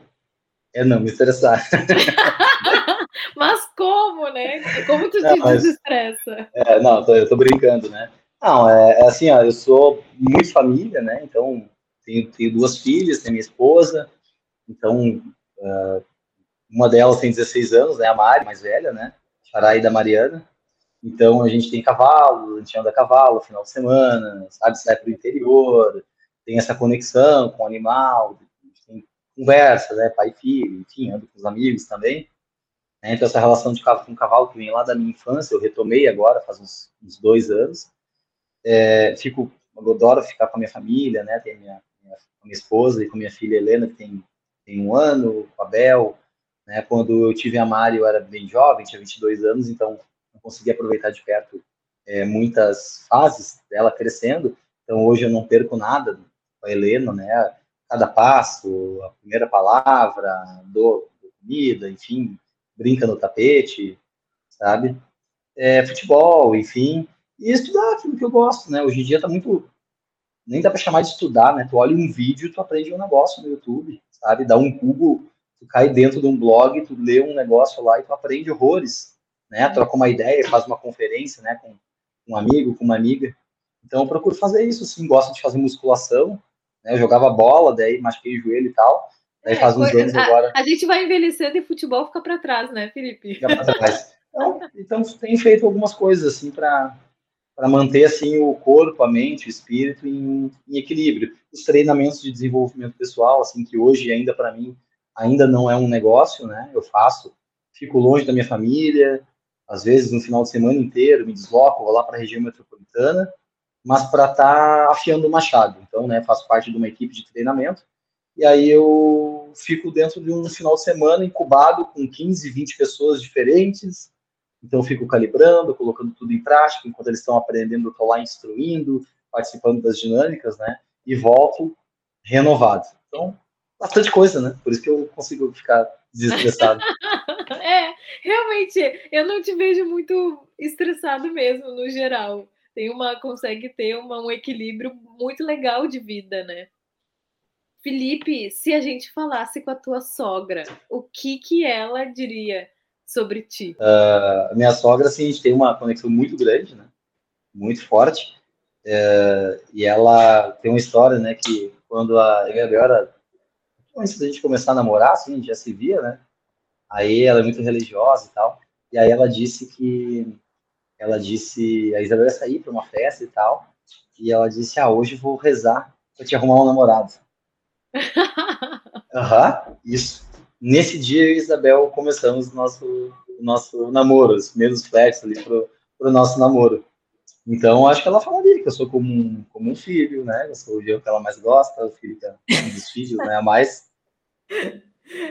é não me estressar. (laughs) mas como, né? Como tu não, te mas, desestressa? É, não, tô, eu tô brincando, né? Não, é, é, assim, ó, eu sou muito família, né? Então, tenho, tenho duas filhas, tenho minha esposa, então, uh, uma delas tem 16 anos, né? A Mari, mais velha, né? Charai da Mariana. Então, a gente tem cavalo, a gente anda a cavalo final de semana, sabe? Sai para o interior, tem essa conexão com o animal, conversa, né, pai e filho, enfim, ando com os amigos também. Né, então, essa relação de cavalo com cavalo que vem lá da minha infância, eu retomei agora, faz uns, uns dois anos. É, fico, eu adoro ficar com a minha família, né, tem minha, minha, minha esposa e com minha filha Helena, que tem, tem um ano, com a Bel. Né, quando eu tive a Mari, eu era bem jovem, tinha 22 anos, então não consegui aproveitar de perto é, muitas fases dela crescendo. Então, hoje eu não perco nada com a Helena, né, cada passo, a primeira palavra, do, comida, enfim, brinca no tapete, sabe? É, futebol, enfim, e estudar aquilo que eu gosto, né? Hoje em dia tá muito, nem dá para chamar de estudar, né? Tu olha um vídeo, tu aprende um negócio no YouTube, sabe? Dá um Google, tu cai dentro de um blog, tu lê um negócio lá e tu aprende horrores, né? Troca uma ideia, faz uma conferência, né? Com um amigo, com uma amiga. Então eu procuro fazer isso, sim. Gosto de fazer musculação, né? Eu jogava bola, daí machuquei o joelho e tal. Daí é, faz uns anos a, agora. A gente vai envelhecendo e futebol fica para trás, né, Felipe? Fica para trás. Então, então, tem feito algumas coisas assim para para manter assim o corpo, a mente, o espírito em, em, equilíbrio. Os treinamentos de desenvolvimento pessoal, assim que hoje ainda para mim ainda não é um negócio, né? Eu faço, fico longe da minha família, às vezes no final de semana inteiro me desloco, vou lá para a região metropolitana mas para estar tá afiando o machado. Então, né, faço parte de uma equipe de treinamento, e aí eu fico dentro de um final de semana incubado com 15, 20 pessoas diferentes, Então, fico calibrando, colocando tudo em prática, enquanto eles estão aprendendo, eu estou lá instruindo, participando das dinâmicas, né? E volto renovado. Então, bastante coisa, né? Por isso que eu consigo ficar desestressado. (laughs) é, realmente, eu não te vejo muito estressado mesmo, no geral. Tem uma, consegue ter uma, um equilíbrio muito legal de vida, né? Felipe, se a gente falasse com a tua sogra, o que que ela diria sobre ti? Uh, minha sogra, assim, a gente tem uma conexão muito grande, né? Muito forte. Uh, e ela tem uma história, né? Que quando a, eu era, antes da gente começar a namorar, assim, a gente já se via, né? Aí ela é muito religiosa e tal. E aí ela disse que ela disse, a Isabel ia sair para uma festa e tal. E ela disse: "Ah, hoje vou rezar para te arrumar um namorado". (laughs) Aham, uhum, isso. Nesse dia eu e Isabel começamos o nosso nosso namoro, os primeiros flertes ali pro, pro nosso namoro. Então, acho que ela falaria que eu sou como um, como um filho, né? Eu sou o Jean que ela mais gosta, o filho que é um dos filhos, né? A mais. (laughs)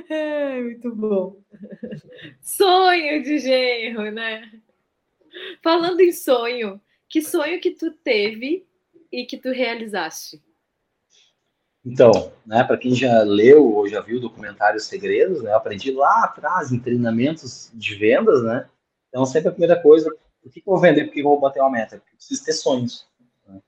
É, muito bom. Sonho de genro, né? Falando em sonho, que sonho que tu teve e que tu realizaste? Então, né, para quem já leu ou já viu o documentário Segredos, né, eu aprendi lá atrás em treinamentos de vendas, né? Então, sempre a primeira coisa, por que, que eu vou vender? Por que eu vou bater uma meta? Porque eu preciso ter sonhos. Né?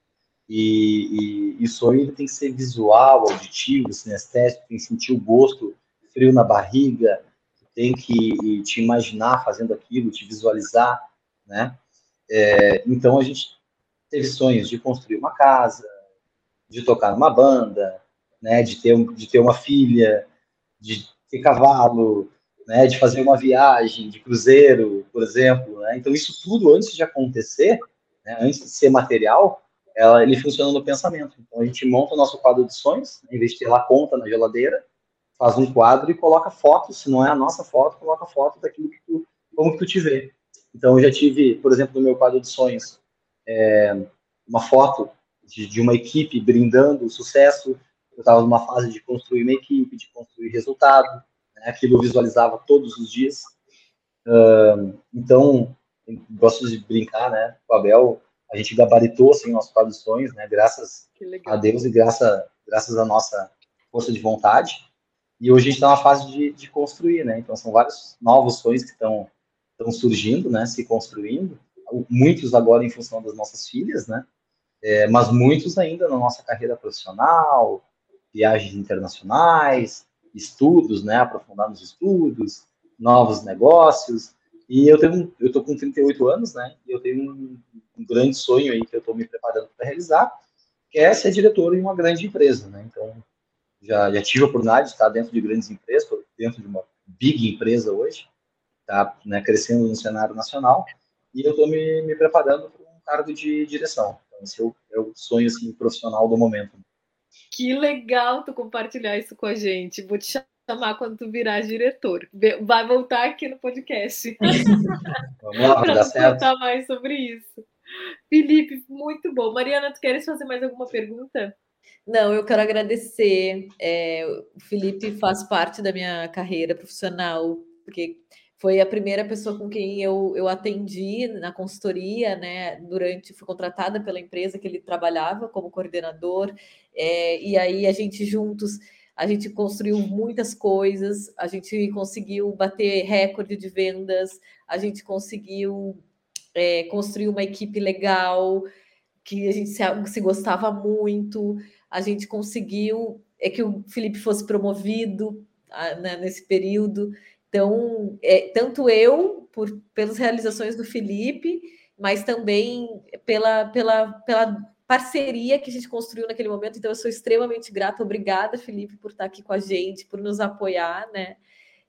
E, e, e sonho tem que ser visual, auditivo, sinestésico, tem que sentir o gosto, frio na barriga, tem que te imaginar fazendo aquilo, te visualizar, né? É, então a gente teve sonhos de construir uma casa, de tocar numa banda, né? De ter, de ter uma filha, de ter cavalo, né? De fazer uma viagem de cruzeiro, por exemplo, né? Então isso tudo antes de acontecer, né, antes de ser material, ela, ele funciona no pensamento. Então a gente monta o nosso quadro de sonhos, né, em vez de ter lá conta na geladeira, faz um quadro e coloca foto, se não é a nossa foto, coloca foto daquilo que tu, como que tu te vê. Então, eu já tive, por exemplo, no meu quadro de sonhos, é, uma foto de, de, uma equipe brindando o sucesso. Eu estava numa fase de construir uma equipe, de construir resultado. Né? Aquilo eu visualizava todos os dias. Uh, então, gosto de brincar, né? Com a Abel, a gente gabaritou assim, nosso quadro de sonhos, né? Graças a Deus e graças, graças à nossa força de vontade. E hoje a gente está na fase de, de construir, né? Então, são vários novos sonhos que estão estão surgindo, né, se construindo, muitos agora em função das nossas filhas, né, é, mas muitos ainda na nossa carreira profissional, viagens internacionais, estudos, né, aprofundar nos estudos, novos negócios, e eu tenho, eu tô com 38 anos, né, e eu tenho um, um grande sonho aí que eu estou me preparando para realizar, que é ser diretor em uma grande empresa, né, então já, já tive a oportunidade de estar dentro de grandes empresas, dentro de uma big empresa hoje, está né, crescendo no cenário nacional, e eu estou me, me, preparando para um cargo de direção. Então, esse é o, é o sonho assim, profissional do momento. Que legal tu compartilhar isso com a gente. Vou te chamar quando tu virar diretor. Vai voltar aqui no podcast. (laughs) Vamos lá, vai dar certo. contar mais sobre isso. Felipe, muito bom. Mariana, tu queres fazer mais alguma pergunta? Não, eu quero agradecer. É, o Felipe faz parte da minha carreira profissional, porque foi a primeira pessoa com quem eu, eu atendi na consultoria, né? Durante, fui contratada pela empresa que ele trabalhava como coordenador, é, e aí a gente juntos, a gente construiu muitas coisas, a gente conseguiu bater recorde de vendas, a gente conseguiu é, construir uma equipe legal, que a gente se, se gostava muito, a gente conseguiu é que o Felipe fosse promovido a, né, nesse período. Então, é, tanto eu, por, pelas realizações do Felipe, mas também pela, pela, pela parceria que a gente construiu naquele momento. Então, eu sou extremamente grata. Obrigada, Felipe, por estar aqui com a gente, por nos apoiar, né?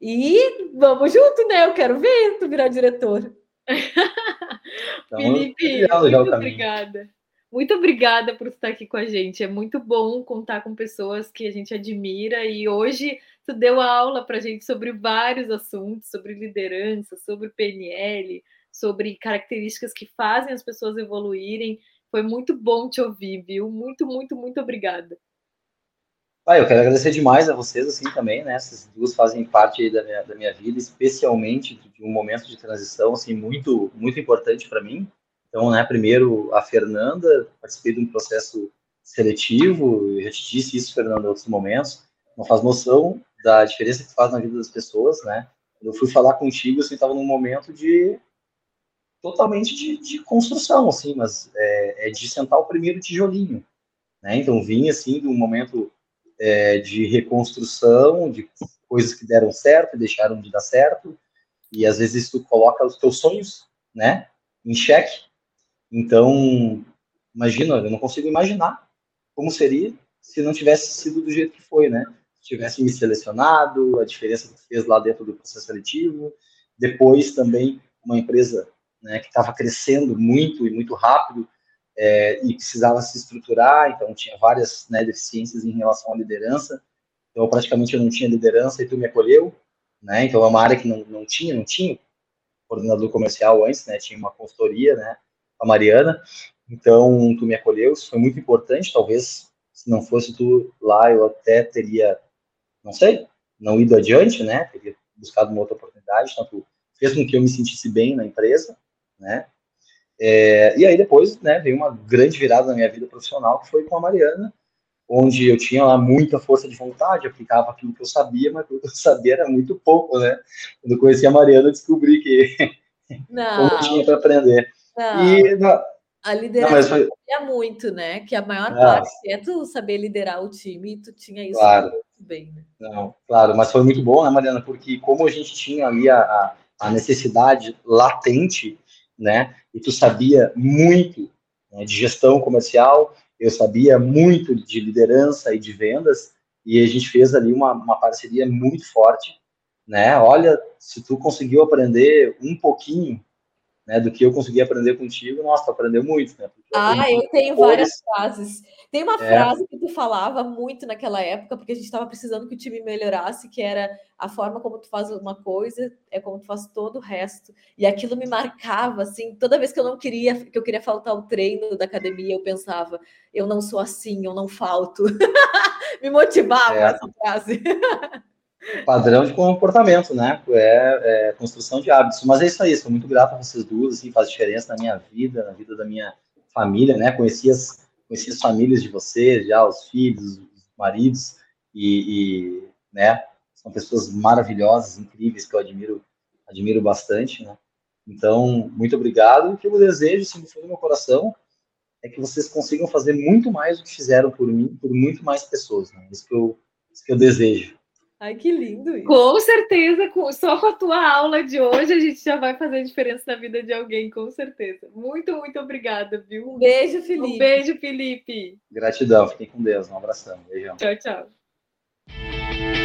E vamos junto, né? Eu quero ver tu virar diretor. Então, Felipe, muito obrigada. Muito obrigada por estar aqui com a gente. É muito bom contar com pessoas que a gente admira e hoje tu deu aula para gente sobre vários assuntos, sobre liderança, sobre PNL, sobre características que fazem as pessoas evoluírem. Foi muito bom te ouvir, viu? Muito, muito, muito obrigada. Ah, eu quero agradecer demais a vocês, assim, também, né? Essas duas fazem parte da minha, da minha vida, especialmente de um momento de transição, assim, muito, muito importante para mim. Então, né, primeiro a Fernanda, participei de um processo seletivo, eu já te disse isso, Fernanda, em outros momentos, não faz noção da diferença que faz na vida das pessoas, né? Eu fui falar contigo, assim, estava num momento de totalmente de, de construção, assim, mas é, é, de sentar o primeiro tijolinho, né? Então, vim, assim, de um momento é, de reconstrução, de coisas que deram certo deixaram de dar certo, e às vezes tu coloca os teus sonhos, né, em xeque. Então, imagina, eu não consigo imaginar como seria se não tivesse sido do jeito que foi, né? Se tivesse me selecionado, a diferença que fez lá dentro do processo seletivo, depois também uma empresa né, que estava crescendo muito e muito rápido, é, e precisava se estruturar, então tinha várias né, deficiências em relação à liderança. Então, praticamente eu não tinha liderança e tu me acolheu, né? Então, é uma área que não, não tinha, não tinha coordenador comercial antes, né? Tinha uma consultoria, né? A Mariana. Então, tu me acolheu, isso foi muito importante. Talvez, se não fosse tu lá, eu até teria, não sei, não ido adiante, né? Teria buscado uma outra oportunidade. Tu fez com que eu me sentisse bem na empresa, né? É, e aí depois, né, veio uma grande virada na minha vida profissional, que foi com a Mariana, onde eu tinha lá muita força de vontade, aplicava aquilo que eu sabia, mas aquilo que eu sabia era muito pouco, né? Quando eu conheci a Mariana, descobri que (laughs) não, como tinha para aprender. Não. E, a liderança foi... é muito, né? Que a maior não. parte é tu saber liderar o time e tu tinha isso claro. muito bem, né? Não, claro, mas foi muito bom, né, Mariana? Porque como a gente tinha ali a, a necessidade latente né? E tu sabia muito né, de gestão comercial, eu sabia muito de liderança e de vendas, e a gente fez ali uma, uma parceria muito forte, né? Olha, se tu conseguiu aprender um pouquinho né, do que eu consegui aprender contigo, nossa, tu aprendeu muito, né? ah, eu tenho várias frases. Tem uma é. frase que tu falava muito naquela época, porque a gente estava precisando que o time melhorasse, que era a forma como tu faz uma coisa é como tu faz todo o resto. E aquilo me marcava, assim, toda vez que eu não queria, que eu queria faltar o treino da academia, eu pensava, eu não sou assim, eu não falto. (laughs) me motivava é. essa frase. (laughs) padrão de comportamento, né? É, é, construção de hábitos. Mas é isso aí, sou muito grato a vocês duas, assim, faz diferença na minha vida, na vida da minha família, né? Conheci as, conheci as famílias de vocês, já os filhos, os maridos, e, e né? São pessoas maravilhosas, incríveis, que eu admiro, admiro bastante, né? Então, muito obrigado. O que eu desejo, assim, do fundo do meu coração, é que vocês consigam fazer muito mais do que fizeram por mim, por muito mais pessoas, né? Isso que eu, isso que eu desejo. Ai, que lindo isso. Com certeza, só com a tua aula de hoje, a gente já vai fazer diferença na vida de alguém, com certeza. Muito, muito obrigada, viu? Um beijo, Felipe. Um beijo, Felipe. Gratidão, fiquem com Deus. Um abração. Beijão. Tchau, tchau.